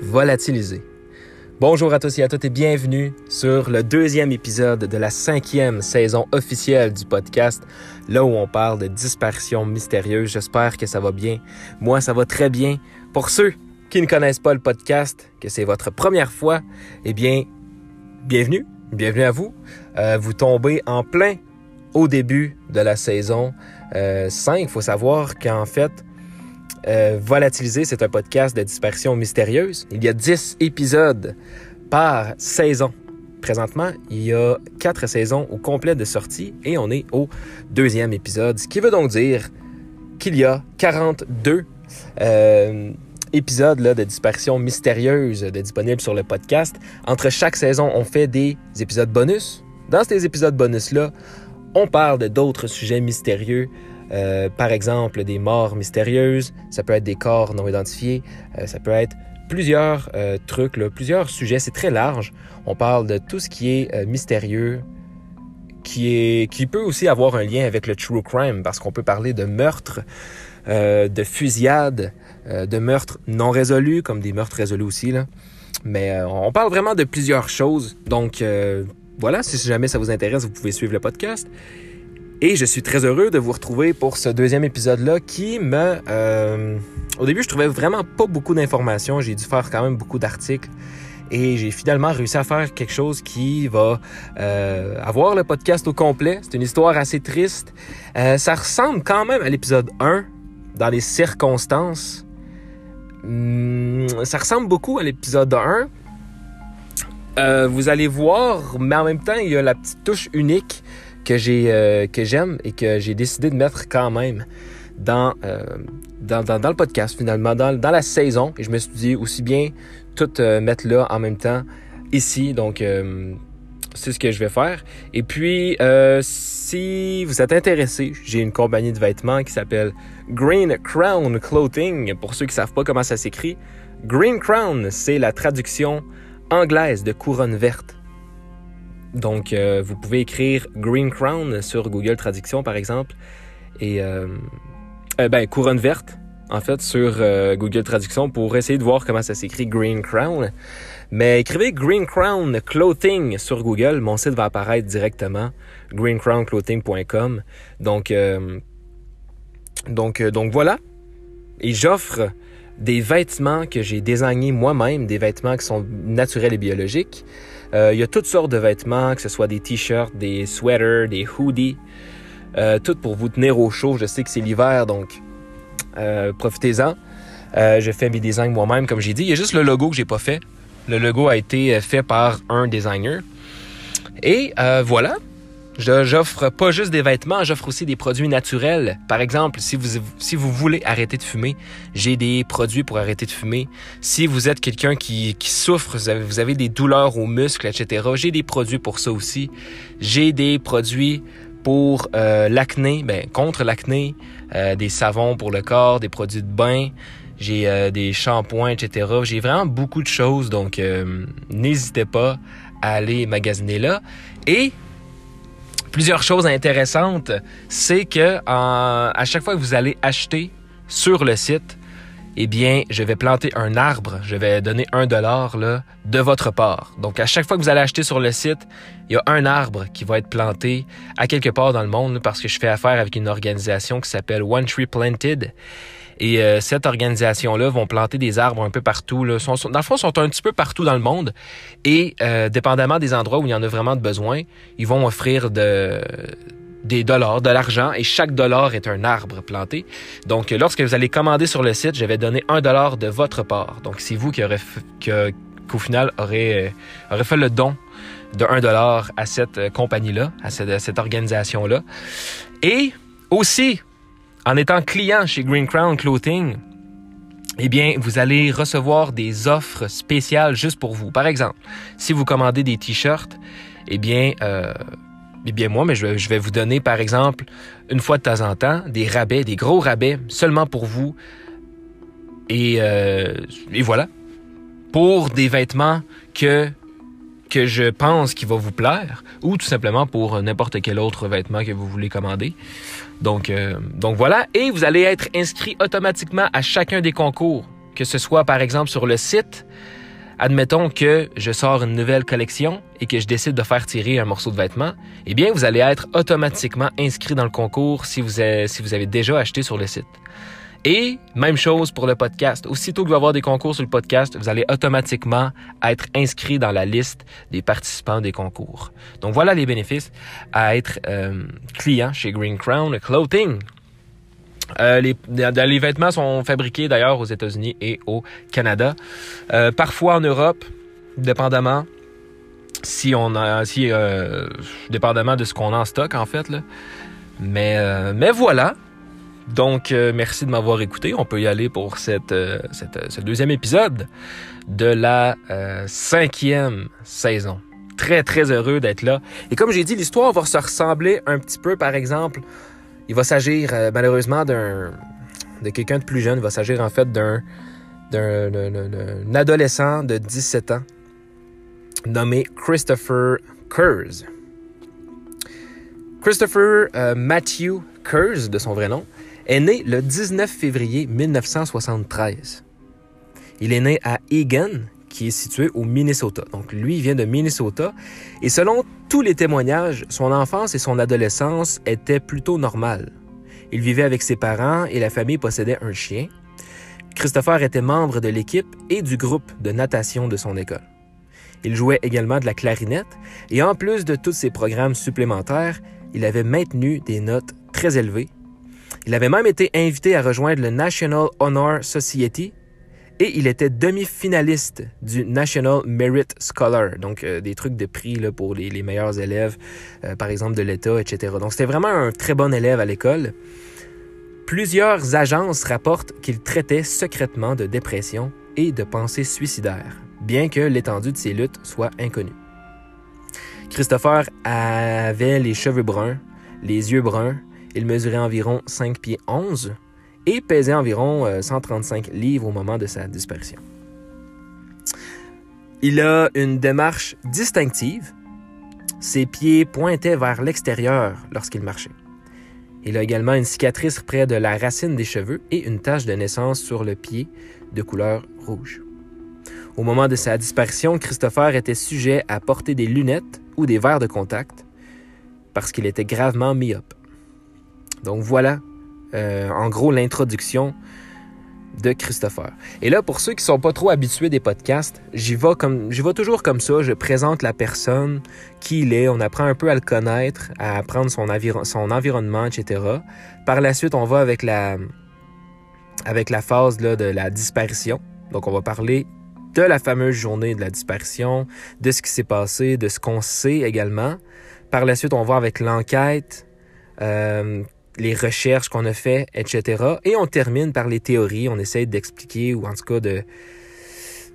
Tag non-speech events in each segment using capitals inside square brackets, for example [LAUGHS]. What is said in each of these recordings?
volatiliser. Bonjour à tous et à toutes et bienvenue sur le deuxième épisode de la cinquième saison officielle du podcast, là où on parle de disparitions mystérieuses. J'espère que ça va bien. Moi, ça va très bien. Pour ceux qui ne connaissent pas le podcast, que c'est votre première fois, eh bien, bienvenue. Bienvenue à vous. Euh, vous tombez en plein au début de la saison euh, 5. Il faut savoir qu'en fait, euh, Volatiliser, c'est un podcast de disparition mystérieuse. Il y a 10 épisodes par saison. Présentement, il y a 4 saisons au complet de sortie et on est au deuxième épisode, ce qui veut donc dire qu'il y a 42 euh, épisodes de disparition mystérieuse de disponibles sur le podcast. Entre chaque saison, on fait des épisodes bonus. Dans ces épisodes bonus-là, on parle d'autres sujets mystérieux, euh, par exemple, des morts mystérieuses, ça peut être des corps non identifiés, euh, ça peut être plusieurs euh, trucs, là, plusieurs sujets. C'est très large. On parle de tout ce qui est mystérieux, qui, est, qui peut aussi avoir un lien avec le true crime, parce qu'on peut parler de meurtres, de fusillades, de meurtres non résolus, comme des meurtres résolus aussi. Là. Mais on parle vraiment de plusieurs choses. Donc voilà, si jamais ça vous intéresse, vous pouvez suivre le podcast. Et je suis très heureux de vous retrouver pour ce deuxième épisode-là qui me... Euh, au début, je trouvais vraiment pas beaucoup d'informations. J'ai dû faire quand même beaucoup d'articles. Et j'ai finalement réussi à faire quelque chose qui va euh, avoir le podcast au complet. C'est une histoire assez triste. Euh, ça ressemble quand même à l'épisode 1 dans les circonstances. Hum, ça ressemble beaucoup à l'épisode 1. vous allez voir, mais en même temps, il y a la petite touche unique que j'ai euh, que j'aime et que j'ai décidé de mettre quand même dans, euh, dans, dans, le podcast finalement, dans, dans, la saison. Et je me suis dit aussi bien tout euh, mettre là en même temps ici. Donc c'est ce que je vais faire. Et puis si vous êtes intéressé, j'ai une compagnie de vêtements qui s'appelle Green Crown Clothing. Pour ceux qui savent pas comment ça s'écrit, Green Crown, c'est la traduction anglaise de couronne verte. Donc, euh, vous pouvez écrire Green Crown sur Google Traduction, par exemple, et euh, euh ben, couronne verte, en fait, sur euh, Google Traduction pour essayer de voir comment ça s'écrit Green Crown. Mais écrivez Green Crown Clothing sur Google, mon site va apparaître directement, greencrownclothing.com. Donc, donc, donc voilà. Et j'offre des vêtements que j'ai désignés moi-même, des vêtements qui sont naturels et biologiques. Euh, il y a toutes sortes de vêtements, que ce soit des t-shirts, des sweaters, des hoodies, euh, tout pour vous tenir au chaud. Je sais que c'est l'hiver, donc euh, profitez-en. je fais mes designs moi-même, comme j'ai dit. Il y a juste le logo que j'ai pas fait. Le logo a été fait par un designer. Et voilà, J'offre pas juste des vêtements, j'offre aussi des produits naturels. Par exemple, si vous, si vous voulez arrêter de fumer, j'ai des produits pour arrêter de fumer. Si vous êtes quelqu'un qui, qui souffre, vous avez, vous avez des douleurs aux muscles, etc., j'ai des produits pour ça aussi. J'ai des produits pour euh, l'acné, ben, contre l'acné, euh, des savons pour le corps, des produits de bain, j'ai euh, des shampoings, etc. J'ai vraiment beaucoup de choses, donc euh, n'hésitez pas à aller magasiner là. Et plusieurs choses intéressantes, c'est que à chaque fois que vous allez acheter sur le site, eh bien, je vais planter un arbre, je vais donner un dollar de votre part. Donc, à chaque fois que vous allez acheter sur le site, il y a un arbre qui va être planté à quelque part dans le monde parce que je fais affaire avec une organisation qui s'appelle One Tree Planted. Et euh, cette organisation-là vont planter des arbres un peu partout. Là. Dans le fond, sont un petit peu partout dans le monde. Et euh, dépendamment des endroits où il y en a vraiment de besoin, ils vont offrir de, des dollars, de l'argent, et chaque dollar est un arbre planté. Donc, lorsque vous allez commander sur le site, je vais donner un dollar de votre part. Donc, c'est vous qui aurez, qu'au final aurez, euh, aurez fait le don de 1 dollar à cette compagnie-là, à cette, cette organisation-là. Et aussi, en étant client chez Green Crown Clothing, eh bien, vous allez recevoir des offres spéciales juste pour vous. Par exemple, si vous commandez des t-shirts, eh bien, euh, eh moi, mais je, vais vous donner, par exemple, une fois de temps en temps, des rabais, des gros rabais, seulement pour vous. Et, euh, et voilà. Pour des vêtements que que je pense qu'il va vous plaire, ou tout simplement pour n'importe quel autre vêtement que vous voulez commander. Donc, euh, donc voilà, et vous allez être inscrit automatiquement à chacun des concours que ce soit par exemple sur le site, admettons que je sors une nouvelle collection et que je décide de faire tirer un morceau de vêtement, eh bien, vous allez être automatiquement inscrit dans le concours si vous si vous avez déjà acheté sur le site. Et même chose pour le podcast. Aussitôt qu'il va y avoir des concours sur le podcast, vous allez automatiquement être inscrit dans la liste des participants des concours. Donc voilà les bénéfices à être euh, client chez Green Crown Clothing. Euh, les, les, vêtements sont fabriqués d'ailleurs aux États-Unis et au Canada. Euh, parfois en Europe, dépendamment si on a si dépendamment de ce qu'on a en stock en fait. Mais mais voilà. Donc euh, merci de m'avoir écouté. On peut y aller pour cette, cette ce deuxième épisode de la cinquième saison. Très très heureux d'être là. Et comme j'ai dit, l'histoire va se ressembler un petit peu, par exemple, il va s'agir euh, malheureusement d'un de quelqu'un de plus jeune. Il va s'agir en fait d'un d'un adolescent de 17 ans nommé Christopher Kurz. Christopher euh, Matthew Kurz, de son vrai nom, est né le 19 février 1973. Il est né à Egan, qui est situé au Minnesota. Donc lui, vient de Minnesota. Et selon tous les témoignages, son enfance et son adolescence étaient plutôt normales. Il vivait avec ses parents et la famille possédait un chien. Christopher était membre de l'équipe et du groupe de natation de son école. Il jouait également de la clarinette et en plus de tous ses programmes supplémentaires, il avait maintenu des notes très élevées. Il avait même été invité à rejoindre le National Honor Society et il était demi-finaliste du National Merit Scholar, donc euh, des trucs de prix là, pour les, meilleurs élèves, euh, par exemple de l'État, etc. Donc c'était vraiment un très bon élève à l'école. Plusieurs agences rapportent qu'il traitait secrètement de dépression et de pensées suicidaires, bien que l'étendue de ses luttes soit inconnue. Christopher avait les cheveux bruns, les yeux bruns, il mesurait environ 5 pieds 11 et pesait environ 135 euh, livres au moment de sa disparition. Il a une démarche distinctive. Ses pieds pointaient vers l'extérieur lorsqu'il marchait. Il a également une cicatrice près de la racine des cheveux et une tache de naissance sur le pied de couleur rouge. Au moment de sa disparition, Christopher était sujet à porter des lunettes ou des verres de contact parce qu'il était gravement myope. Donc voilà euh, en gros l'introduction de Christopher. Et là, pour ceux qui sont pas trop habitués des podcasts, j'y vais comme, toujours comme ça. Je présente la personne, qui il est, on apprend un peu à le connaître, à apprendre son, son environnement, etc. Par la suite, on va avec la, avec la phase là, de la disparition. Donc, on va parler de la fameuse journée de la disparition, de ce qui s'est passé, de ce qu'on sait également. Par la suite, on va avec l'enquête, euh, les recherches qu'on a fait, etc. Et on termine par les théories. On essaie d'expliquer ou en tout cas de,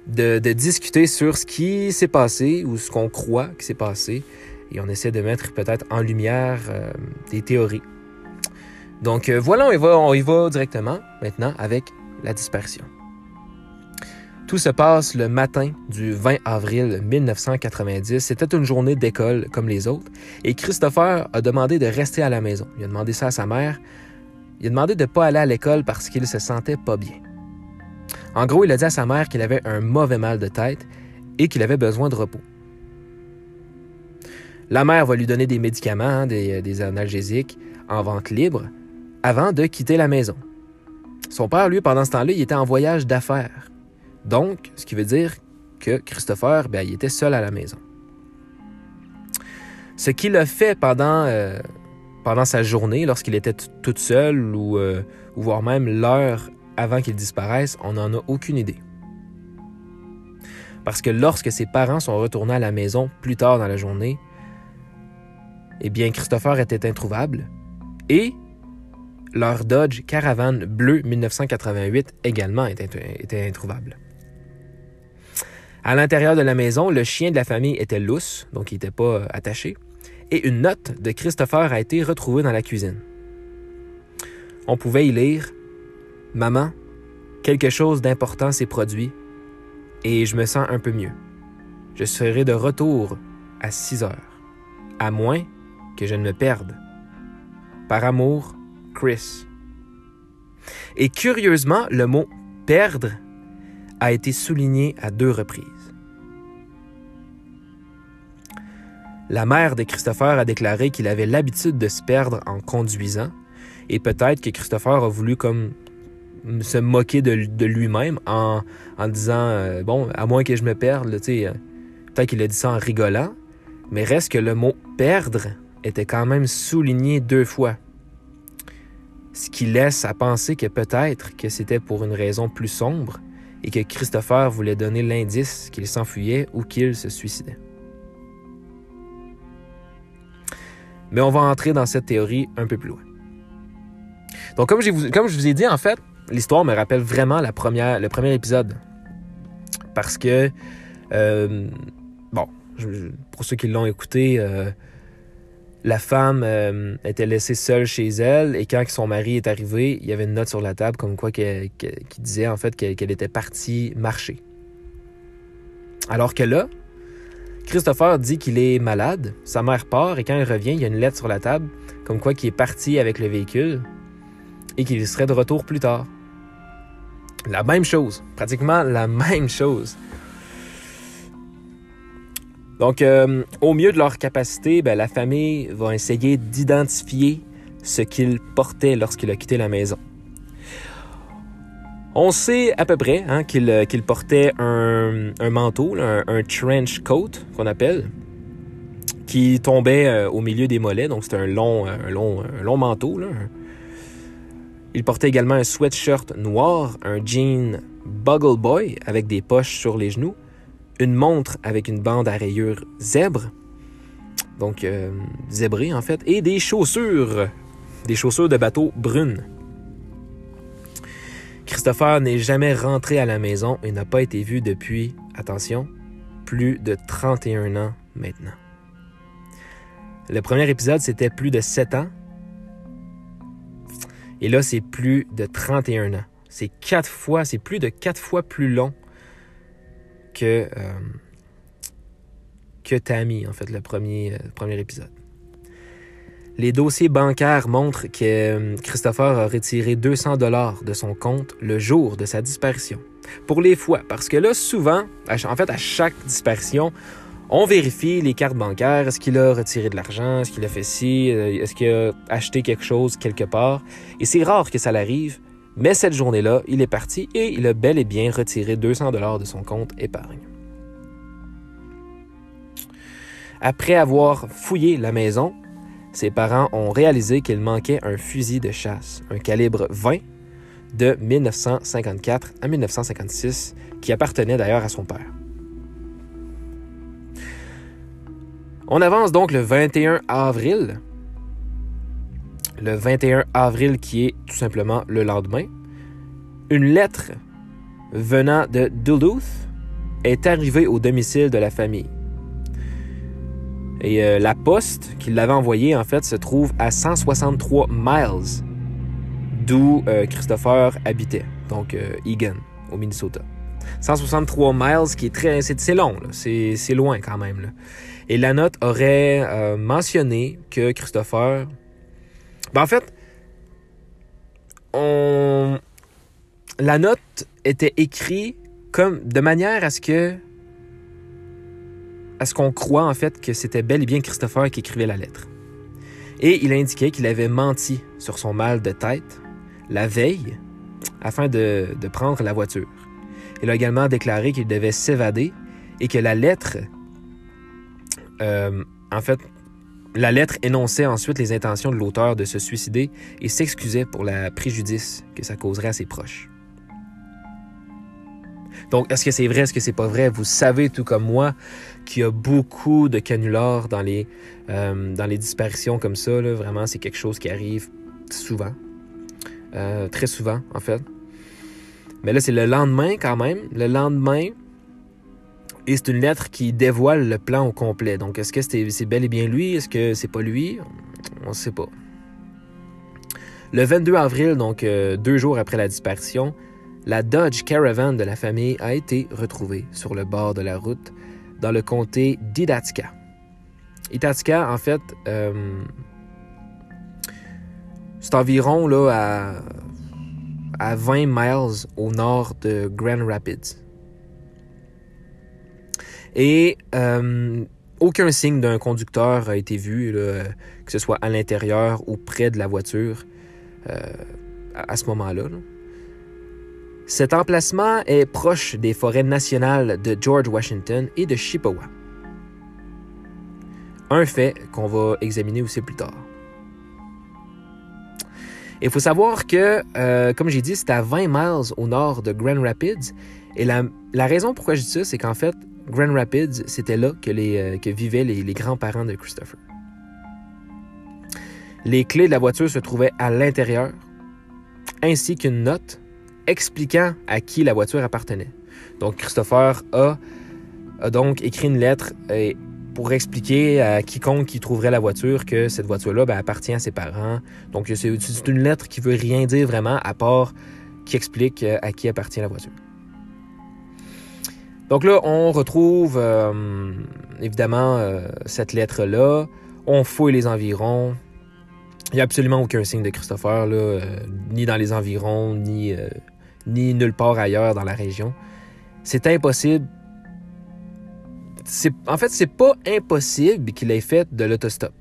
de, discuter sur ce qui s'est passé ou ce qu'on croit qui s'est passé. Et on essaie de mettre peut-être en lumière euh, des théories. Donc euh, voilà, on y, va, on y va directement maintenant avec la dispersion. Tout se passe le matin du 20 avril 1990. C'était une journée d'école comme les autres et Christopher a demandé de rester à la maison. Il a demandé ça à sa mère. Il a demandé de ne pas aller à l'école parce qu'il se sentait pas bien. En gros, il a dit à sa mère qu'il avait un mauvais mal de tête et qu'il avait besoin de repos. La mère va lui donner des médicaments, hein, des, des analgésiques en vente libre avant de quitter la maison. Son père, lui, pendant ce temps-là, il était en voyage d'affaires. Donc, ce qui veut dire que Christopher, ben, il était seul à la maison. Ce qu'il a fait pendant, euh, sa journée, lorsqu'il était tout seul, ou, euh, ou voire même l'heure avant qu'il disparaisse, on n'en a aucune idée. Parce que lorsque ses parents sont retournés à la maison plus tard dans la journée, eh bien, Christopher était introuvable et leur Dodge Caravan bleu 1988 également était introuvable. À l'intérieur de la maison, le chien de la famille était lousse, donc il n'était pas attaché, et une note de Christopher a été retrouvée dans la cuisine. On pouvait y lire Maman, quelque chose d'important s'est produit et je me sens un peu mieux. Je serai de retour à 6 heures, à moins que je ne me perde. Par amour, Chris. Et curieusement, le mot perdre a été souligné à deux reprises. La mère de Christopher a déclaré qu'il avait l'habitude de se perdre en conduisant, et peut-être que Christopher a voulu comme se moquer de, lui-même en, disant euh, bon à moins que je me perde tu euh, peut-être qu'il a dit ça en rigolant. Mais reste que le mot perdre était quand même souligné deux fois. Ce qui laisse à penser que peut-être que c'était pour une raison plus sombre et que Christopher voulait donner l'indice qu'il s'enfuyait ou qu'il se suicidait. Mais on va entrer dans cette théorie un peu plus loin. Donc comme je vous, ai dit, en fait, l'histoire me rappelle vraiment le premier épisode. Parce que, euh, bon, pour ceux qui l'ont écouté, euh, la femme euh, était laissée seule chez elle et quand son mari est arrivé, il y avait une note sur la table comme quoi qui disait en fait qu'elle était partie marcher. Alors que là, Christopher dit qu'il est malade, sa mère part et quand il revient, il y a une lettre sur la table comme quoi qu'il est parti avec le véhicule et qu'il serait de retour plus tard. La même chose, pratiquement la [LAUGHS] même chose. Donc, euh, au mieux de leur capacité, ben, la famille va essayer d'identifier ce qu'il portait lorsqu'il a quitté la maison. On sait à peu près hein, qu'il portait un, manteau, un, trench coat qu'on appelle, qui tombait euh, au milieu des mollets, donc c'était un long, un, long, long manteau. Il portait également un sweatshirt noir, un jean Buggle Boy avec des poches sur les genoux, une montre avec une bande à rayures zèbre, donc euh, zébré en fait, et des chaussures, des chaussures de bateau brunes. Christopher n'est jamais rentré à la maison et n'a pas été vu depuis, attention, plus de 31 ans maintenant. Le premier épisode, c'était plus de 7 ans. Et là, c'est plus de 31 ans. C'est quatre fois, c'est plus de 4 fois plus long que, euh, que Tammy, en fait, le premier, euh, premier épisode. Les dossiers bancaires montrent que euh, Christopher a retiré 200 dollars de son compte le jour de sa disparition. Pour les fois, parce que là, souvent, en fait, à chaque disparition, on vérifie les cartes bancaires. Est-ce qu'il a retiré de l'argent? Est-ce qu'il a fait ci? Est-ce qu'il a acheté quelque chose quelque part? Et c'est rare que ça l'arrive, mais cette journée-là, il est parti et il a bel et bien retiré 200 dollars de son compte épargne. Après avoir fouillé la maison, ses parents ont réalisé qu'il manquait un fusil de chasse, un calibre 20 de 1954 à 1956, qui appartenait d'ailleurs à son père. On avance donc le 21 avril le 21 avril, qui est tout simplement le lendemain, une lettre venant de Duluth est arrivée au domicile de la famille. Et euh, la poste qui l'avait envoyée, en fait, se trouve à 163 miles d'où euh, Christopher habitait, donc euh, Egan, au Minnesota. 163 miles, qui est très... C'est long, c'est loin quand même. Et la note aurait mentionné que Christopher ben, en fait, on... la note était écrite comme de manière à ce que à ce qu'on croit en fait que c'était bel et bien Christopher qui écrivait la lettre. Et il indiquait qu'il avait menti sur son mal de tête la veille afin de, de prendre la voiture. Il a également déclaré qu'il devait s'évader et que la lettre, euh, en fait, la lettre énonçait ensuite les intentions de l'auteur de se suicider et s'excusait pour la préjudice que ça causerait à ses proches. Donc, est-ce que c'est vrai, est-ce que c'est pas vrai? Vous savez, tout comme moi, qu'il y a beaucoup de canulars dans les, euh, disparitions comme ça. Vraiment, c'est quelque chose qui arrive souvent. Euh, très souvent, en fait. Mais là, c'est le lendemain quand même. Le lendemain, et c'est une lettre qui dévoile le plan au complet. Donc, est-ce que c'est bel et bien lui? Est-ce que c'est pas lui? On ne sait pas. Le 22 avril, donc euh, deux jours après la disparition, la Dodge Caravan de la famille a été retrouvée sur le bord de la route dans le comté d'Idatka. Idatka, en fait, euh, c'est environ à 20 miles au nord de Grand Rapids. Et euh, aucun signe d'un conducteur a été vu, que ce soit à l'intérieur ou près de la voiture euh, à, ce moment-là. Cet emplacement est proche des forêts nationales de George Washington et de Chippewa. Un fait qu'on va examiner aussi plus tard. Il faut savoir que, euh, comme j'ai dit, c'est à 20 miles au nord de Grand Rapids. Et la, raison pourquoi je dis ça, c'est qu'en fait, Grand Rapids, c'était là que, euh, vivaient les grands-parents de Christopher. Les clés de la voiture se trouvaient à l'intérieur, ainsi qu'une note expliquant à qui la voiture appartenait. Donc Christopher a, donc écrit une lettre euh, pour expliquer à quiconque qui trouverait la voiture que cette voiture-là ben, appartient à ses parents. Donc c'est une lettre qui veut rien dire vraiment à part qui explique euh, à qui appartient la voiture. Donc là, on retrouve euh, évidemment cette lettre-là. On fouille les environs. Il n'y a absolument aucun signe de Christopher, là, ni dans les environs, ni ni nulle part ailleurs dans la région. C'est impossible. En fait, c'est pas impossible qu'il ait fait de l'autostop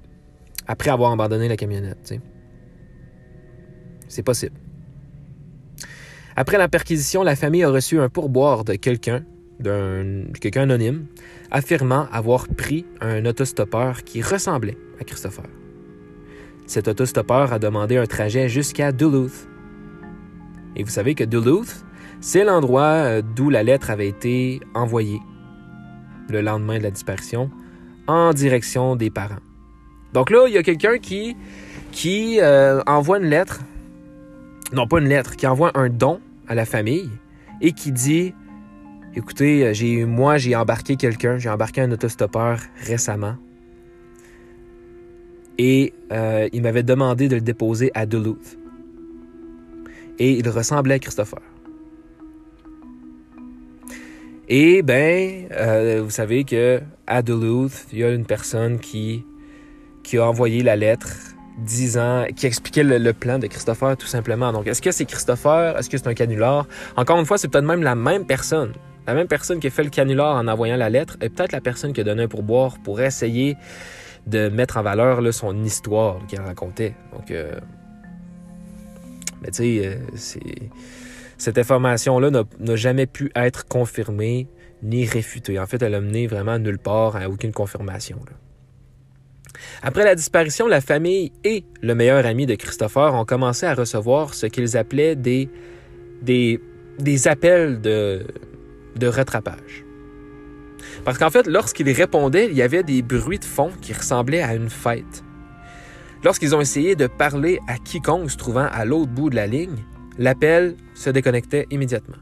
après avoir abandonné la camionnette. C'est possible. Après la perquisition, la famille a reçu un pourboire de quelqu'un, d'un quelqu'un anonyme, affirmant avoir pris un autostoppeur qui ressemblait à Christopher. Cet autostoppeur a demandé un trajet jusqu'à Duluth, et vous savez que Duluth, c'est l'endroit euh, d'où la lettre avait été envoyée le lendemain de la disparition en direction des parents. Donc là, il y a quelqu'un qui, qui euh, envoie une lettre, non pas une lettre, qui envoie un don à la famille et qui dit Écoutez, euh, moi, j'ai embarqué quelqu'un, j'ai embarqué un autostoppeur récemment. Et il m'avait demandé de le déposer à Duluth et il ressemblait à Christopher. Et ben, euh, vous savez que à Duluth, il y a une personne qui, a envoyé la lettre disant, qui expliquait le, plan de Christopher tout simplement. Donc, est-ce que c'est Christopher? Est-ce que c'est un canular? Encore une fois, c'est peut-être même la même personne. La même personne qui a fait le canular en envoyant la lettre est peut-être la personne qui a donné un pourboire pour essayer de mettre en valeur son histoire qu'il racontait. Donc, euh, mais tu sais, euh, cette information-là n'a jamais pu être confirmée ni réfutée. En fait, elle a mené vraiment nulle part à aucune confirmation. Après la disparition, la famille et le meilleur ami de Christopher ont commencé à recevoir ce qu'ils appelaient des, des, appels de, de rattrapage. Parce qu'en fait, lorsqu'ils répondaient, il y avait des bruits de fond qui ressemblaient à une fête. Lorsqu'ils ont essayé de parler à quiconque se trouvant à l'autre bout de la ligne, l'appel se déconnectait immédiatement.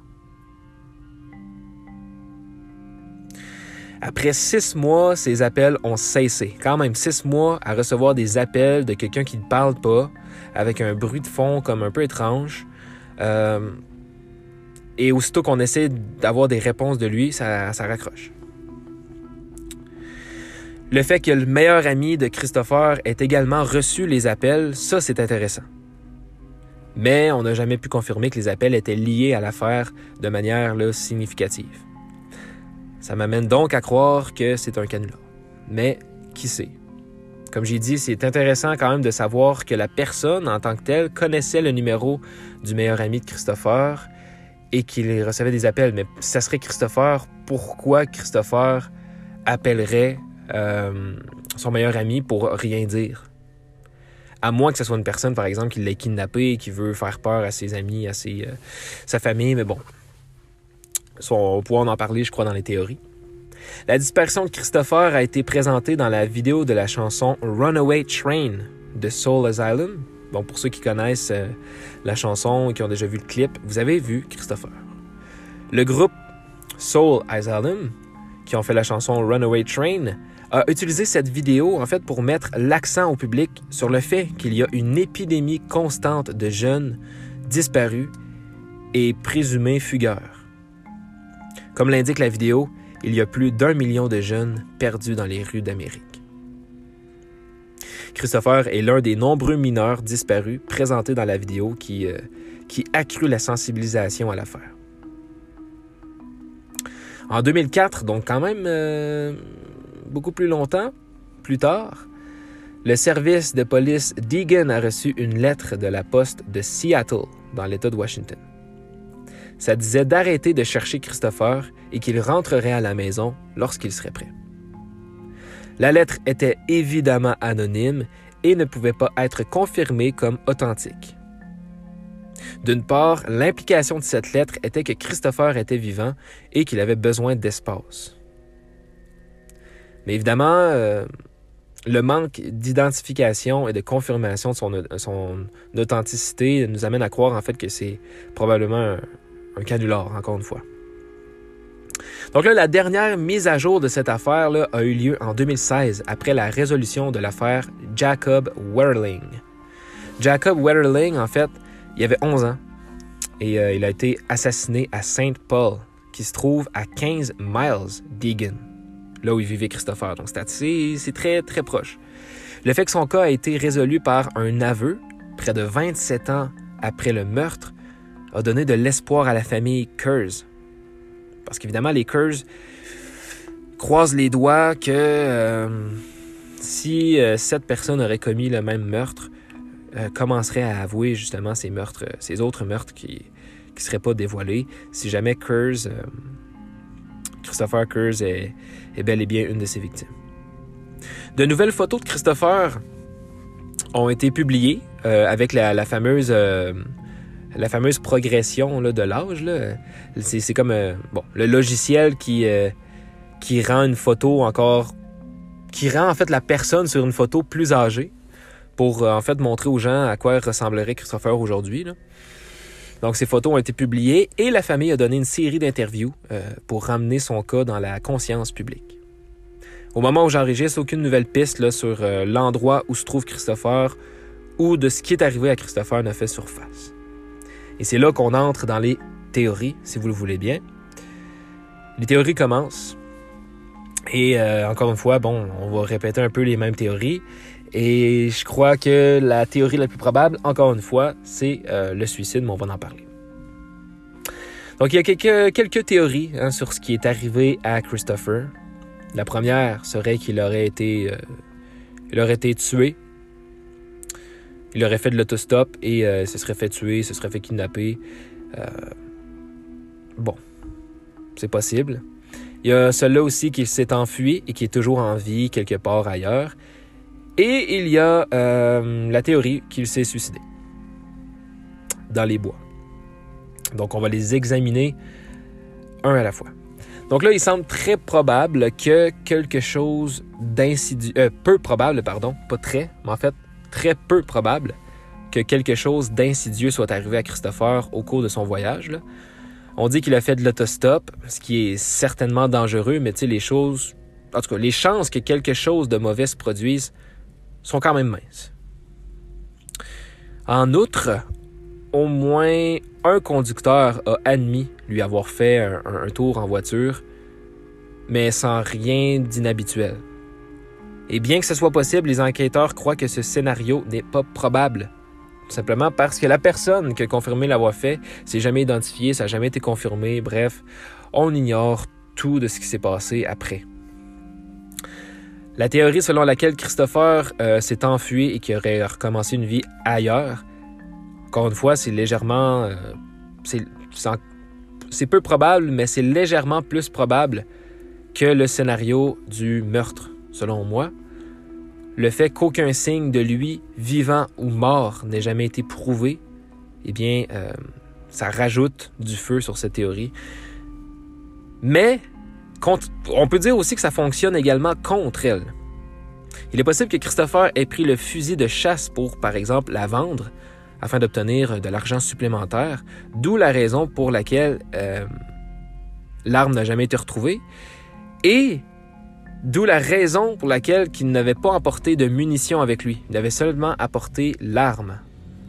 Après six mois, ces appels ont cessé. Quand même six mois à recevoir des appels de quelqu'un qui ne parle pas, avec un bruit de fond comme un peu étrange. Euh, et aussitôt qu'on essaie d'avoir des réponses de lui, ça, ça raccroche. Le fait que le meilleur ami de Christopher ait également reçu les appels, ça c'est intéressant. Mais on n'a jamais pu confirmer que les appels étaient liés à l'affaire de manière significative. Ça m'amène donc à croire que c'est un canular. Mais qui sait? Comme j'ai dit, c'est intéressant quand même de savoir que la personne en tant que telle connaissait le numéro du meilleur ami de Christopher et qu'il recevait des appels. Mais ça serait Christopher, pourquoi Christopher appellerait euh, son meilleur ami pour rien dire. À moins que ce soit une personne, par exemple, qui l'ait kidnappé et qui veut faire peur à ses amis, à euh, sa famille, mais bon. On pourra en parler, je crois, dans les théories. La disparition de Christopher a été présentée dans la vidéo de la chanson Runaway Train de Soul Asylum. Bon, pour ceux qui connaissent euh, la chanson et qui ont déjà vu le clip, vous avez vu Christopher. Le groupe Soul Asylum, qui ont fait la chanson Runaway Train, a utilisé cette vidéo en fait pour mettre l'accent au public sur le fait qu'il y a une épidémie constante de jeunes disparus et présumés fugueurs. Comme l'indique la vidéo, il y a plus d'un million de jeunes perdus dans les rues d'Amérique. Christopher est l'un des nombreux mineurs disparus présentés dans la vidéo qui, euh, qui la sensibilisation à l'affaire. En 2004, donc quand même euh, beaucoup plus longtemps, plus tard, le service de police Deegan a reçu une lettre de la poste de Seattle, dans l'État de Washington. Ça disait d'arrêter de chercher Christopher et qu'il rentrerait à la maison lorsqu'il serait prêt. La lettre était évidemment anonyme et ne pouvait pas être confirmée comme authentique. D'une part, l'implication de cette lettre était que Christopher était vivant et qu'il avait besoin d'espace. Mais évidemment, euh, le manque d'identification et de confirmation de son, authenticité nous amène à croire en fait que c'est probablement un, canular, encore une fois. Donc là, la dernière mise à jour de cette affaire a eu lieu en 2016 après la résolution de l'affaire Jacob Werling. Jacob Werling, en fait, il avait 11 ans et euh, il a été assassiné à Saint Paul, qui se trouve à 15 miles d'Egan là où vivait Christopher. Donc c'est très, très proche. Le fait que son cas a été résolu par un aveu, près de 27 ans après le meurtre, a donné de l'espoir à la famille Kurz. Parce qu'évidemment, les Kurz croisent les doigts que euh, si euh, cette personne aurait commis le même meurtre, euh, commencerait à avouer justement ces meurtres, ces autres meurtres qui ne seraient pas dévoilés, si jamais Kurz Christopher Kurz est, bel et bien une de ses victimes. De nouvelles photos de Christopher ont été publiées euh, avec la, fameuse, euh, la fameuse progression de l'âge. C'est comme euh, bon, le logiciel qui, qui rend une photo encore. qui rend en fait la personne sur une photo plus âgée pour en fait montrer aux gens à quoi ressemblerait Christopher aujourd'hui. Donc, ces photos ont été publiées et la famille a donné une série d'interviews euh, pour ramener son cas dans la conscience publique. Au moment où j'enregistre, aucune nouvelle piste là, sur euh, l'endroit où se trouve Christopher ou de ce qui est arrivé à Christopher ne fait surface. Et c'est là qu'on entre dans les théories, si vous le voulez bien. Les théories commencent. Et euh, encore une fois, bon, on va répéter un peu les mêmes théories. Et je crois que la théorie la plus probable, encore une fois, c'est euh, le suicide, mais on va en parler. Donc il y a quelques, théories hein, sur ce qui est arrivé à Christopher. La première serait qu'il aurait été, euh, il aurait été tué. Il aurait fait de l'autostop et euh, se serait fait tuer, se serait fait kidnapper. bon, c'est possible. Il y a celui-là aussi qui s'est enfui et qui est toujours en vie quelque part ailleurs. Et il y a euh, la théorie qu'il s'est suicidé dans les bois. Donc on va les examiner un à la fois. Donc là, il semble très probable que quelque chose d'insidieux, euh, peu probable, pardon, pas très, mais en fait très peu probable que quelque chose d'insidieux soit arrivé à Christopher au cours de son voyage. On dit qu'il a fait de l'autostop, ce qui est certainement dangereux, mais tu sais, les choses, en tout cas, les chances que quelque chose de mauvais se produise sont quand même minces. En outre, au moins un conducteur a admis lui avoir fait un, tour en voiture, mais sans rien d'inhabituel. Et bien que ce soit possible, les enquêteurs croient que ce scénario n'est pas probable. Simplement parce que la personne qui a confirmé l'avoir fait s'est jamais identifiée, ça n'a jamais été confirmé, bref, on ignore tout de ce qui s'est passé après. La théorie selon laquelle Christopher euh, s'est enfui et qu'il aurait recommencé une vie ailleurs, encore une fois, c'est légèrement. Euh, c'est peu probable, mais c'est légèrement plus probable que le scénario du meurtre, selon moi. Le fait qu'aucun signe de lui, vivant ou mort, n'ait jamais été prouvé, eh bien, euh, ça rajoute du feu sur cette théorie. Mais on peut dire aussi que ça fonctionne également contre elle. Il est possible que Christopher ait pris le fusil de chasse pour, par exemple, la vendre afin d'obtenir de l'argent supplémentaire, d'où la raison pour laquelle euh, l'arme n'a jamais été retrouvée, et d'où la raison pour laquelle il n'avait pas emporté de munitions avec lui. Il avait seulement apporté l'arme.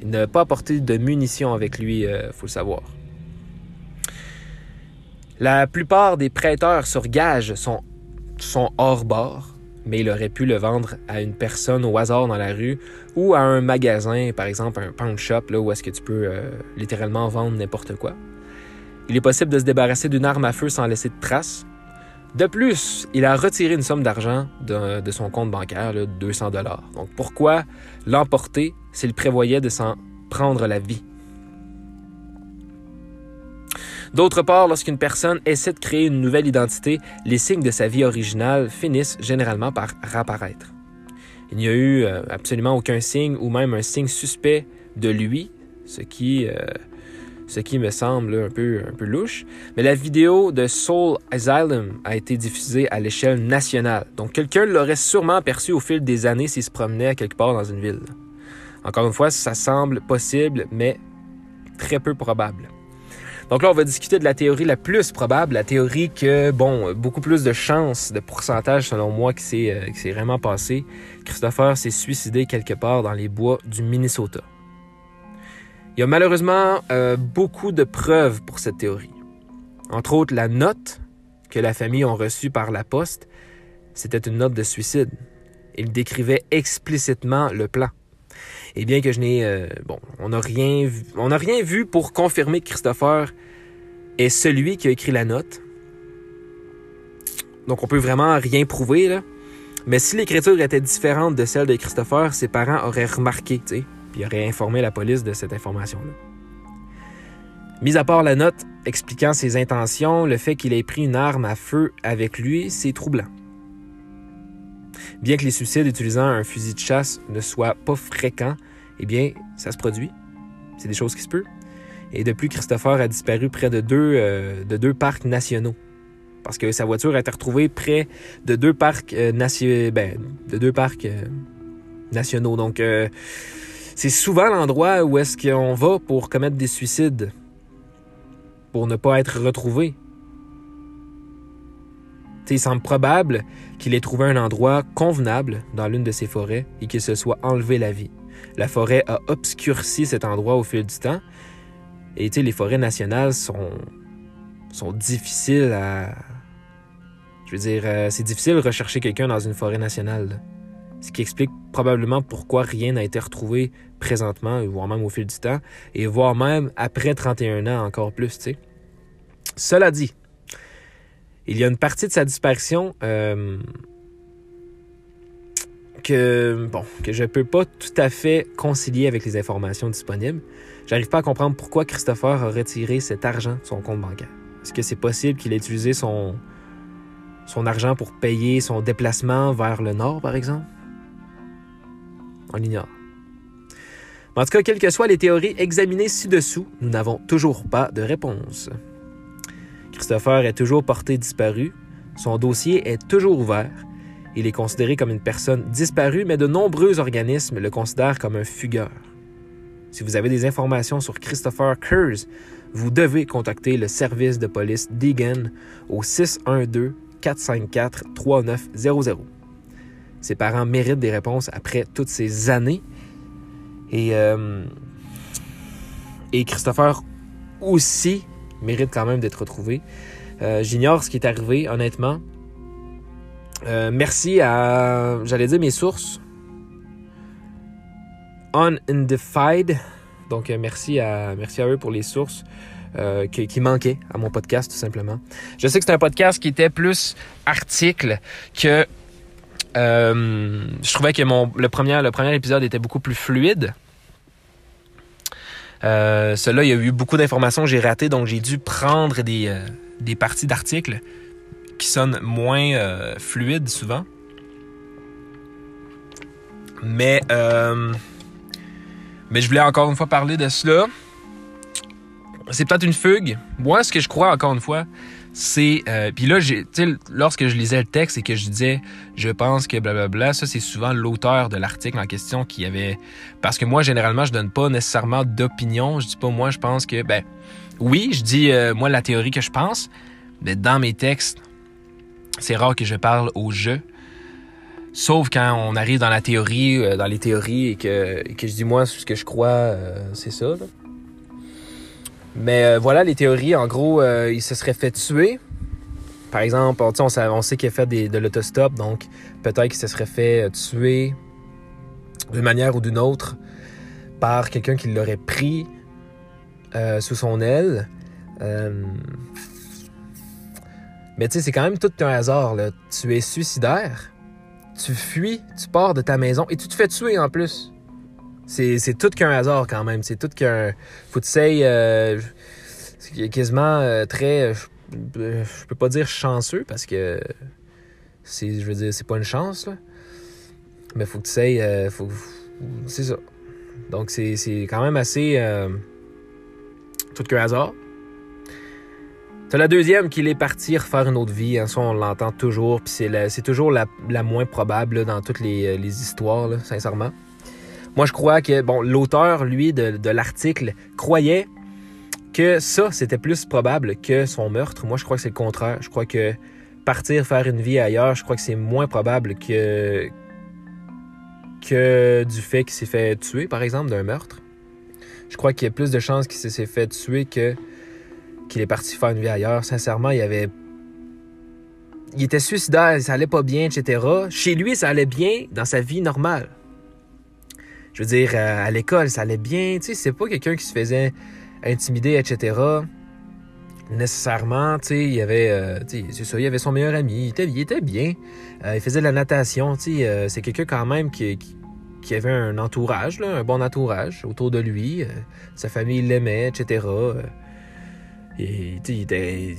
Il n'avait pas apporté de munitions avec lui, il euh, faut le savoir. La plupart des prêteurs sur gage sont, hors bord, mais il aurait pu le vendre à une personne au hasard dans la rue ou à un magasin, par exemple un pawn shop, là, où est-ce que tu peux euh, littéralement vendre n'importe quoi. Il est possible de se débarrasser d'une arme à feu sans laisser de traces, De plus, il a retiré une somme d'argent de, de, son compte bancaire, là, 200 dollars. Donc pourquoi l'emporter s'il prévoyait de s'en prendre la vie? D'autre part, lorsqu'une personne essaie de créer une nouvelle identité, les signes de sa vie originale finissent généralement par réapparaître. Il n'y a eu euh, absolument aucun signe ou même un signe suspect de lui, ce qui, euh, ce qui me semble un peu, un peu louche. Mais la vidéo de Soul Asylum a été diffusée à l'échelle nationale. Donc quelqu'un l'aurait sûrement aperçu au fil des années s'il se promenait quelque part dans une ville. Encore une fois, ça semble possible, mais très peu probable. Donc là, on va discuter de la théorie la plus probable, la théorie que, bon, beaucoup plus de chances, de pourcentage selon moi, que c'est euh, vraiment passé. Christopher s'est suicidé quelque part dans les bois du Minnesota. Il y a malheureusement euh, beaucoup de preuves pour cette théorie. Entre autres, la note que la famille a reçue par la poste, c'était une note de suicide. Il décrivait explicitement le plan. Et bien que je n'ai... Euh, bon, on n'a rien, vu, pour confirmer que Christopher est celui qui a écrit la note. Donc on peut vraiment rien prouver, là. Mais si l'écriture était différente de celle de Christopher, ses parents auraient remarqué, tu sais, puis auraient informé la police de cette information-là. Mis à part la note expliquant ses intentions, le fait qu'il ait pris une arme à feu avec lui, c'est troublant. Bien que les suicides utilisant un fusil de chasse ne soient pas fréquents, eh bien, ça se produit. C'est des choses qui se peuvent. Et depuis, Christopher a disparu près de deux, euh, de deux parcs nationaux. Parce que sa voiture a été retrouvée près de deux parcs, euh, ben, de deux parcs euh, nationaux. Donc, c'est souvent l'endroit où est-ce qu'on va pour commettre des suicides, pour ne pas être retrouvé il semble probable qu'il ait trouvé un endroit convenable dans l'une de ces forêts et qu'il se soit enlevé la vie. La forêt a obscurci cet endroit au fil du temps. Et les forêts nationales sont, sont difficiles à. Je veux dire, euh, c'est difficile de rechercher quelqu'un dans une forêt nationale. Ce qui explique probablement pourquoi rien n'a été retrouvé présentement, voire même au fil du temps, et voire même après 31 ans encore plus, tu sais. Cela dit, il y a une partie de sa disparition euh, que je peux pas tout à fait concilier avec les informations disponibles. J'arrive pas à comprendre pourquoi Christopher a retiré cet argent de son compte bancaire. Est-ce que c'est possible qu'il ait utilisé son son argent pour payer son déplacement vers le nord, par exemple? On l'ignore. En tout cas, quelles que soient les théories examinées ci-dessous, nous n'avons toujours pas de réponse. Christopher est toujours porté disparu. Son dossier est toujours ouvert. Il est considéré comme une personne disparue, mais de nombreux organismes le considèrent comme un fugueur. Si vous avez des informations sur Christopher Kurz, vous devez contacter le service de police Deegan au 612-454-3900. Ses parents méritent des réponses après toutes ces années. Et, euh, et Christopher aussi mérite quand même d'être retrouvé. Euh, j'ignore ce qui est arrivé, honnêtement. Euh, merci à, j'allais dire mes sources. Unidentified. Donc, euh, merci, à, merci à eux pour les sources qui, manquaient à mon podcast, tout simplement. Je sais que c'est un podcast qui était plus article que. je trouvais que mon, le, premier, le premier épisode était beaucoup plus fluide. Euh, cela, il y a eu beaucoup d'informations que j'ai ratées, donc j'ai dû prendre des, euh, parties d'articles qui sonnent moins euh, fluides souvent. Mais, mais je voulais encore une fois parler de cela. C'est peut-être une fugue. Moi, ce que je crois encore une fois, c'est euh, puis là j'ai lorsque je lisais le texte et que je disais je pense que blablabla ça c'est souvent l'auteur de l'article en question qui avait parce que moi généralement je donne pas nécessairement d'opinion je dis pas moi je pense que ben oui je dis euh, moi la théorie que je pense mais dans mes textes c'est rare que je parle au jeu sauf quand on arrive dans la théorie euh, dans les théories et que, que je dis moi ce que je crois c'est ça. Mais euh, voilà les théories. En gros, euh, il se serait fait tuer. Par exemple, on, sait qu'il a fait de l'autostop, donc peut-être qu'il se serait fait euh, tuer d'une manière ou d'une autre par quelqu'un qui l'aurait pris sous son aile. mais tu sais, c'est quand même tout un hasard. Tu es suicidaire, tu fuis, tu pars de ta maison et tu te fais tuer en plus. C'est, tout qu'un hasard quand même. C'est tout qu'un. Faut que tu euh, quasiment euh, très. Je, peux pas dire chanceux parce que. Je veux dire, c'est pas une chance, là. Mais faut que tu sais. Euh, c'est ça. Donc, c'est, quand même assez. tout qu'un hasard. T'as la deuxième qu'il est parti refaire une autre vie. Hein, ça, on l'entend toujours. Puis c'est, toujours la, moins probable dans toutes les, les histoires, sincèrement. Moi, je crois que, bon, l'auteur, lui, de, l'article, croyait que ça, c'était plus probable que son meurtre. Moi, je crois que c'est le contraire. Je crois que partir faire une vie ailleurs, je crois que c'est moins probable que, que du fait qu'il s'est fait tuer, par exemple, d'un meurtre. Je crois qu'il y a plus de chances qu'il s'est fait tuer que qu'il est parti faire une vie ailleurs. Sincèrement, il avait. Il était suicidaire, ça allait pas bien, etc. Chez lui, ça allait bien dans sa vie normale. Je veux dire, euh, à l'école, ça allait bien. Tu sais, c'est pas quelqu'un qui se faisait intimider, etc. Nécessairement, tu sais, il y avait, euh, c'est ça, il avait son meilleur ami, il était, il était bien. Euh, il faisait de la natation, tu sais, c'est quelqu'un quand même qui, qui, avait un entourage, là, un bon entourage autour de lui. sa famille l'aimait, etc. Et, il était...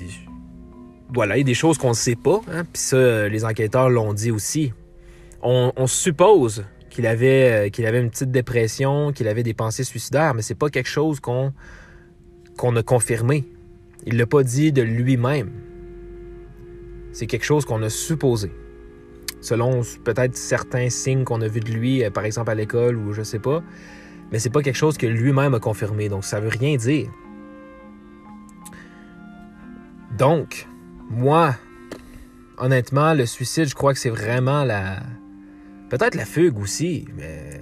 Voilà, il y a des choses qu'on ne sait pas. Hein? Puis ça, les enquêteurs l'ont dit aussi. On, suppose qu'il avait, euh, qu'il avait une petite dépression, qu'il avait des pensées suicidaires, mais c'est pas quelque chose qu'on qu'on a confirmé. Il l'a pas dit de lui-même. C'est quelque chose qu'on a supposé. Selon peut-être certains signes qu'on a vus de lui, euh, par exemple à l'école ou je sais pas. Mais c'est pas quelque chose que lui-même a confirmé. Donc ça veut rien dire. Donc, moi, honnêtement, le suicide, je crois que c'est vraiment la. Peut-être la fugue aussi, mais.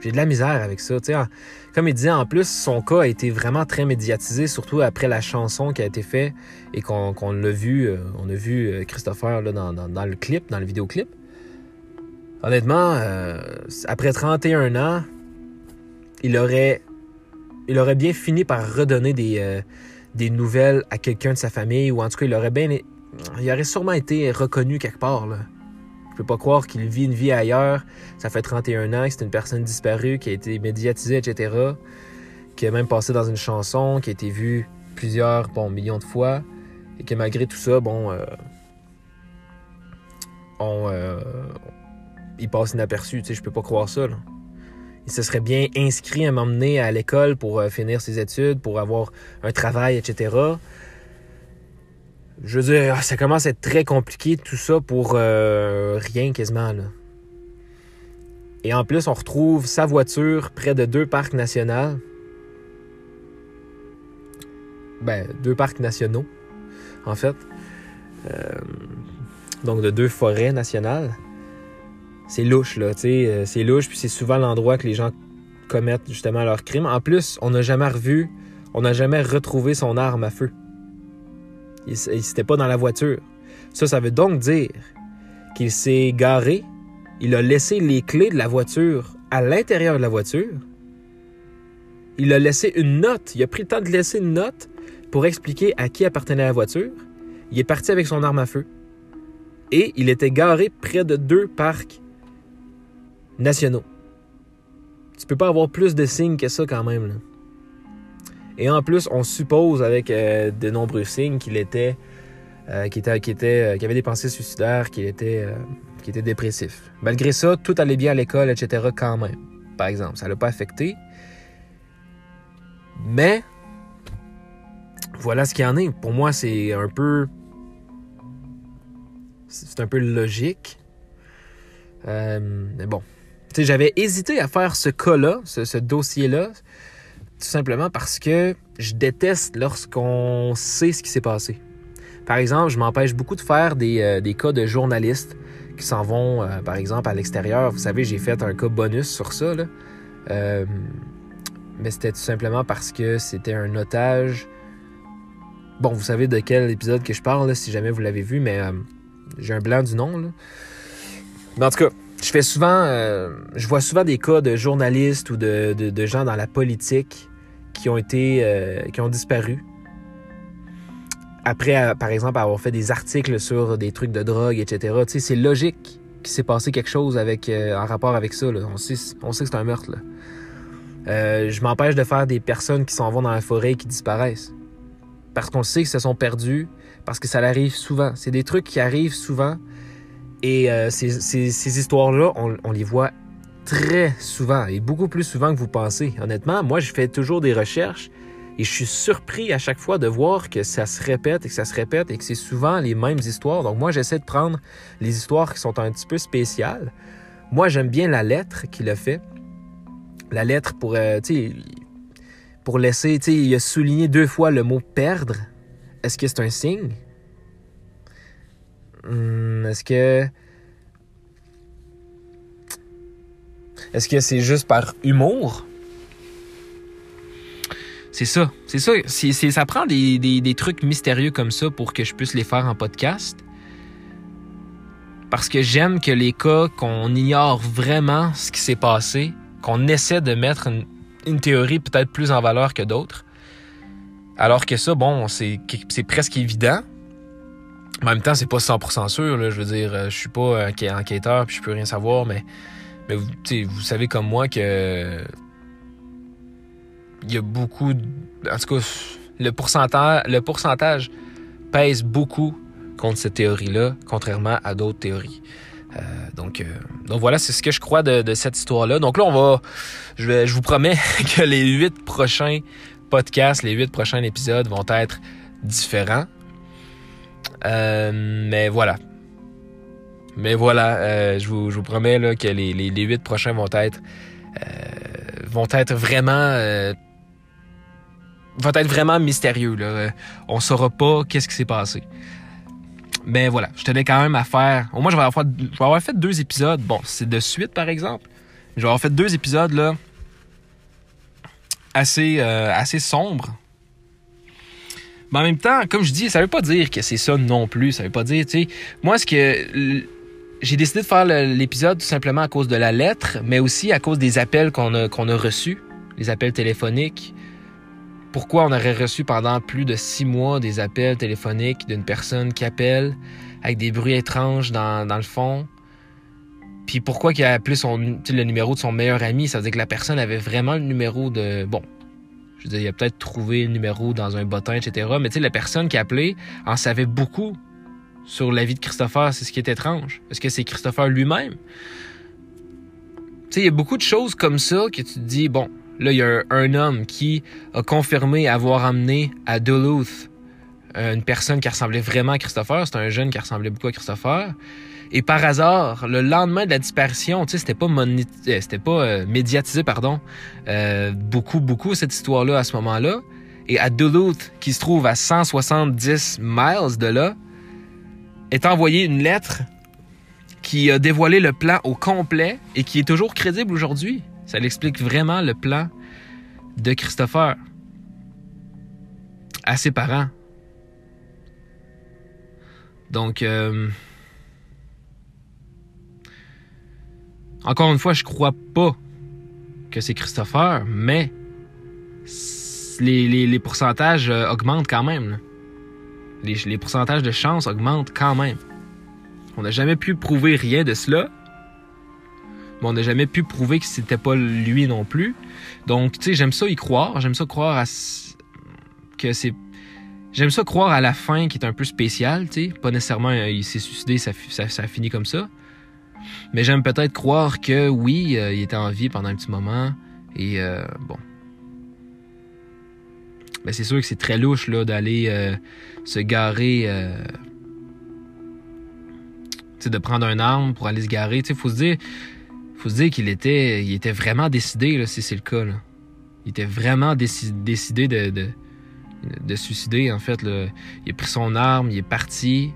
J'ai de la misère avec ça. comme il disait, en plus, son cas a été vraiment très médiatisé, surtout après la chanson qui a été faite et qu'on l'a vu. Euh, on a vu euh, Christopher là, dans, le clip, dans le vidéoclip. Honnêtement, euh, après 31 ans, il aurait, il aurait bien fini par redonner des, nouvelles à quelqu'un de sa famille, ou en tout cas, il aurait bien. Il aurait sûrement été reconnu quelque part. Là. Je peux pas croire qu'il vit une vie ailleurs. Ça fait 31 ans que c'est une personne disparue, qui a été médiatisée, etc. Qui a même passé dans une chanson, qui a été vue plusieurs bon, millions de fois. Et que malgré tout ça, bon. Euh, on, euh, il passe inaperçu. Tu sais, je peux pas croire ça. Il se serait bien inscrit à m'emmener à l'école pour euh, finir ses études, pour avoir un travail, etc. Je veux dire, ça commence à être très compliqué tout ça pour euh, rien quasiment. Et en plus, on retrouve sa voiture près de deux parcs nationaux. Ben, deux parcs nationaux, en fait. Euh, donc de deux forêts nationales c'est louche, là, tu sais, euh, c'est louche, puis c'est souvent l'endroit que les gens commettent justement leurs crimes. En plus, on n'a jamais revu, on n'a jamais retrouvé son arme à feu. Il, s'était pas dans la voiture. Ça, ça veut donc dire qu'il s'est garé, il a laissé les clés de la voiture à l'intérieur de la voiture. Il a laissé une note, il a pris le temps de laisser une note pour expliquer à qui appartenait la voiture. Il est parti avec son arme à feu. Et il était garé près de deux parcs nationaux. Tu peux pas avoir plus de signes que ça quand même. Et en plus, on suppose avec euh, de nombreux signes qu'il était, euh, qu'il était, était, euh, avait des pensées suicidaires, qu'il était, était dépressif. Malgré ça, tout allait bien à l'école, etc. Quand même. Par exemple, ça l'a pas affecté. Mais voilà ce qu'il en est. Pour moi, c'est un peu, c'est un peu logique. mais bon, j'avais hésité à faire ce cas-là, ce, dossier-là, tout simplement parce que je déteste lorsqu'on sait ce qui s'est passé. Par exemple, je m'empêche beaucoup de faire des, euh, cas de journalistes qui s'en vont, euh, par exemple, à l'extérieur. Vous savez, j'ai fait un cas bonus sur ça. Euh, mais c'était tout simplement parce que c'était un otage. Bon, vous savez de quel épisode que je parle, si jamais vous l'avez vu, mais j'ai un blanc du nom. Mais en tout cas, je fais souvent, je vois souvent des cas de journalistes ou de, de, gens dans la politique qui ont été, euh, qui ont disparu après, par exemple, avoir fait des articles sur des trucs de drogue, etc. Tu sais, c'est logique qu'il s'est passé quelque chose avec, en rapport avec ça. On, sait, on sait que c'est un meurtre. Euh, je m'empêche de faire des personnes qui s'en vont dans la forêt et qui disparaissent. Parce qu'on sait que se sont perdus, parce que ça arrive souvent. C'est des trucs qui arrivent souvent. Et euh, ces, ces, histoires-là, on, on, les voit très souvent, et beaucoup plus souvent que vous pensez. Honnêtement, moi, je fais toujours des recherches et je suis surpris à chaque fois de voir que ça se répète et que ça se répète et que c'est souvent les mêmes histoires. Donc moi, j'essaie de prendre les histoires qui sont un petit peu spéciales. Moi, j'aime bien la lettre qu'il a fait la lettre pour, euh, pour laisser, il a souligné deux fois le mot perdre. Est-ce que c'est un signe? Hmm, est-ce que. Est-ce que c'est juste par humour? C'est ça. C'est ça. Ça prend des, trucs mystérieux comme ça pour que je puisse les faire en podcast. Parce que j'aime que les cas qu'on ignore vraiment ce qui s'est passé, qu'on essaie de mettre une, théorie peut-être plus en valeur que d'autres. Alors que ça, bon, c'est presque évident. En même temps, c'est pas 100% sûr. Je veux dire, je suis pas enquêteur puis je peux rien savoir, mais, mais vous, vous savez comme moi que il y a beaucoup. En tout cas, le pourcentage, le pourcentage pèse beaucoup contre cette théorie-là, contrairement à d'autres théories. Euh, donc, euh, donc voilà, c'est ce que je crois de, cette histoire-là. Donc là, on va, je, vais, je vous promets [LAUGHS] que les huit prochains podcasts, les huit prochains épisodes vont être différents. Euh, mais voilà. Mais voilà, je, vous, je, vous, promets là, que les, les, huit prochains vont être vont être vraiment vont être vraiment mystérieux. Là. On saura pas qu'est-ce qui s'est passé. Mais voilà, je tenais quand même à faire. Au moins, je vais avoir, je vais avoir fait deux épisodes. Bon, c'est de suite, par exemple. Je vais avoir fait deux épisodes, là, assez, euh, assez sombres. Mais en même temps, comme je dis, ça veut pas dire que c'est ça non plus. Ça veut pas dire, tu. Moi, ce que. J'ai décidé de faire l'épisode tout simplement à cause de la lettre, mais aussi à cause des appels qu'on a, reçus, les appels téléphoniques pourquoi on aurait reçu pendant plus de six mois des appels téléphoniques d'une personne qui appelle avec des bruits étranges dans, le fond? Puis pourquoi il a appelé son, le numéro de son meilleur ami? Ça veut dire que la personne avait vraiment le numéro de... Bon, je veux dire, il a peut-être trouvé le numéro dans un bottin, etc. Mais tu sais, la personne qui a appelé en savait beaucoup sur la vie de Christopher. C'est ce qui est étrange. Est-ce que c'est Christopher lui-même? Tu sais, il y a beaucoup de choses comme ça que tu te dis, bon, Là, il y a un, homme qui a confirmé avoir amené à Duluth euh, une personne qui ressemblait vraiment à Christopher. C'était un jeune qui ressemblait beaucoup à Christopher. Et par hasard, le lendemain de la disparition, tu sais, c'était pas, euh, pas euh, médiatisé, pardon, beaucoup, beaucoup cette histoire-là à ce moment-là. Et à Duluth, qui se trouve à 170 miles de là, est envoyée une lettre qui a dévoilé le plan au complet et qui est toujours crédible aujourd'hui. Ça l'explique vraiment le plan de Christopher à ses parents. Donc, euh, encore une fois, je crois pas que c'est Christopher, mais les, pourcentages euh, augmentent quand même. Les, pourcentages de chance augmentent quand même. On n'a jamais pu prouver rien de cela, mais on n'a jamais pu prouver que c'était pas lui non plus. Donc, tu sais, j'aime ça y croire. J'aime ça croire à que c'est. J'aime ça croire à la fin qui est un peu spéciale, tu sais. Pas nécessairement euh, il s'est suicidé, ça, ça, a fini comme ça. Mais j'aime peut-être croire que oui, euh, il était en vie pendant un petit moment. Et euh, bon. Mais c'est sûr que c'est très louche là d'aller se garer. sais, de prendre un arme pour aller se garer. Il faut se dire, faut se dire qu'il était, il était vraiment décidé, là, si c'est le cas. Là. Il était vraiment décidé de, de, de, suicider, en fait. Là. Il a pris son arme, il est parti,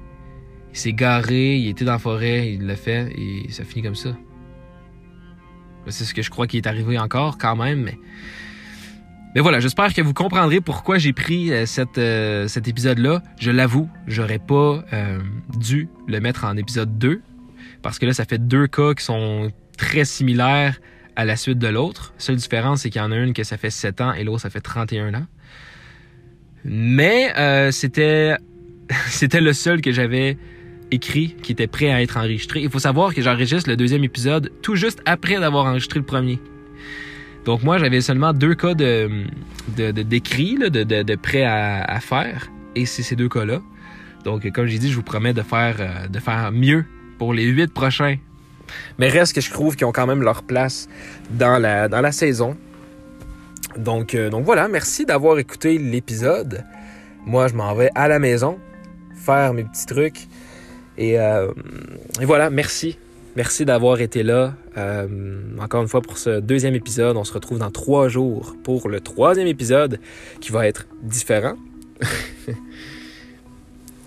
il s'est garé, il était dans la forêt, il l'a fait, et ça finit comme ça. C'est ce que je crois qui est arrivé encore, quand même, mais... Mais voilà, j'espère que vous comprendrez pourquoi j'ai pris euh, cette, euh, cet épisode-là. Je l'avoue, j'aurais pas euh, dû le mettre en épisode 2, parce que là, ça fait deux cas qui sont très similaire à la suite de l'autre. La seule différence, c'est qu'il y en a une que ça fait 7 ans et l'autre, ça fait 31 ans. Mais c'était [LAUGHS] c'était le seul que j'avais écrit qui était prêt à être enregistré. Il faut savoir que j'enregistre le deuxième épisode tout juste après d'avoir enregistré le premier. Donc moi, j'avais seulement deux cas de d'écrit, de, de, de, de, prêt à, à faire, et c'est ces deux cas-là. Donc, comme j'ai dit, je vous promets de faire, euh, de faire mieux pour les huit prochains. Mais reste que je trouve qu'ils ont quand même leur place dans la, dans la saison. Donc, euh, donc voilà, merci d'avoir écouté l'épisode. Moi, je m'en vais à la maison faire mes petits trucs. Et, euh, et voilà, merci. Merci d'avoir été là. Euh, encore une fois pour ce deuxième épisode. On se retrouve dans trois jours pour le troisième épisode qui va être différent. [LAUGHS]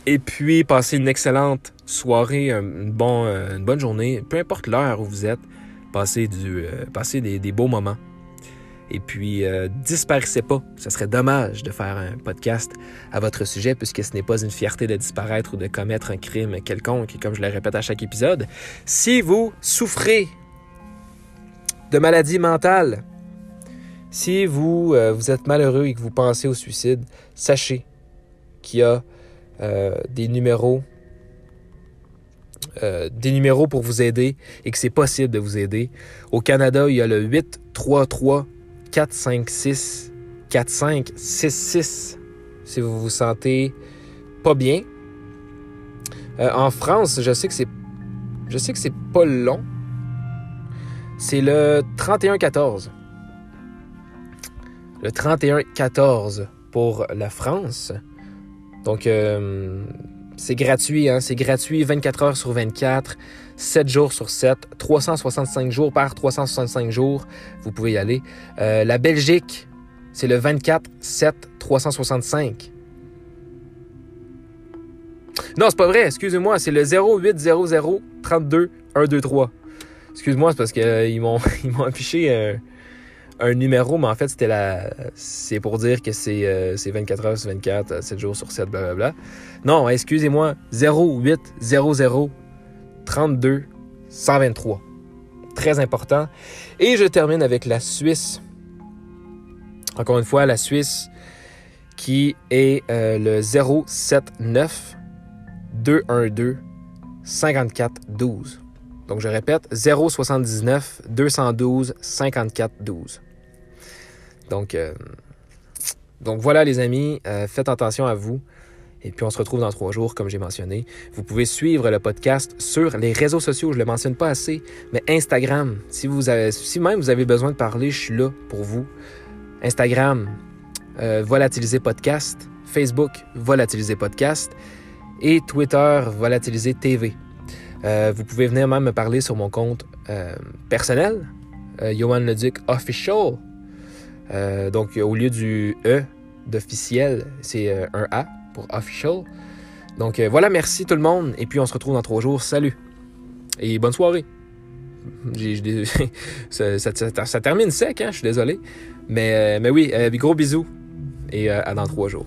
Et puis, passez une excellente soirée, une, bon, une bonne journée, peu importe l'heure où vous êtes. Passez, du, euh, passez des, des beaux moments. Et puis, euh, disparaissez pas. Ce serait dommage de faire un podcast à votre sujet puisque ce n'est pas une fierté de disparaître ou de commettre un crime quelconque. Comme je le répète à chaque épisode, si vous souffrez de maladie mentale, si vous, euh, vous êtes malheureux et que vous pensez au suicide, sachez qu'il y a euh, des numéros des numéros pour vous aider et que c'est possible de vous aider. Au Canada, il y a le 833 456 4566 si vous vous sentez pas bien. Euh, en France, je sais que c'est je sais que c'est pas long. C'est le 3114. Le 3114 pour la France. Donc euh, c'est gratuit, hein? c'est gratuit 24 heures sur 24, 7 jours sur 7, 365 jours par 365 jours, vous pouvez y aller. Euh, la Belgique, c'est le 24 7 365. Non, c'est pas vrai, excusez-moi, c'est le 0800 32 123. Excuse-moi, c'est parce qu'ils euh, m'ont [LAUGHS] ils m'ont affiché un, un, numéro, mais en fait, c'était la c'est pour dire que c'est euh, 24 heures sur 24, 7 jours sur 7, blablabla. Non, excusez-moi, 0800 32 123. Très important. Et je termine avec la Suisse. Encore une fois, la Suisse qui est euh, le 079 212 54 12. Donc je répète, 079 212 54 12. Donc, euh, donc voilà les amis, euh, faites attention à vous. Et puis on se retrouve dans trois jours, comme j'ai mentionné. Vous pouvez suivre le podcast sur les réseaux sociaux. Je ne le mentionne pas assez, mais Instagram. Si, vous avez, si même vous avez besoin de parler, je suis là pour vous. Instagram, euh, Volatiliser Podcast. Facebook, Volatiliser Podcast. Et Twitter, Volatiliser TV. Euh, vous pouvez venir même me parler sur mon compte euh, personnel, euh, Johan Leduc Official. Euh, donc, au lieu du E d'officiel, c'est euh, un A pour official. Donc, euh, voilà, merci tout le monde. Et puis, on se retrouve dans trois jours. Salut. Et bonne soirée. [LAUGHS] Ça, termine sec, hein? Je suis désolé. Mais, euh, mais oui, euh, gros bisous. Et à dans trois jours.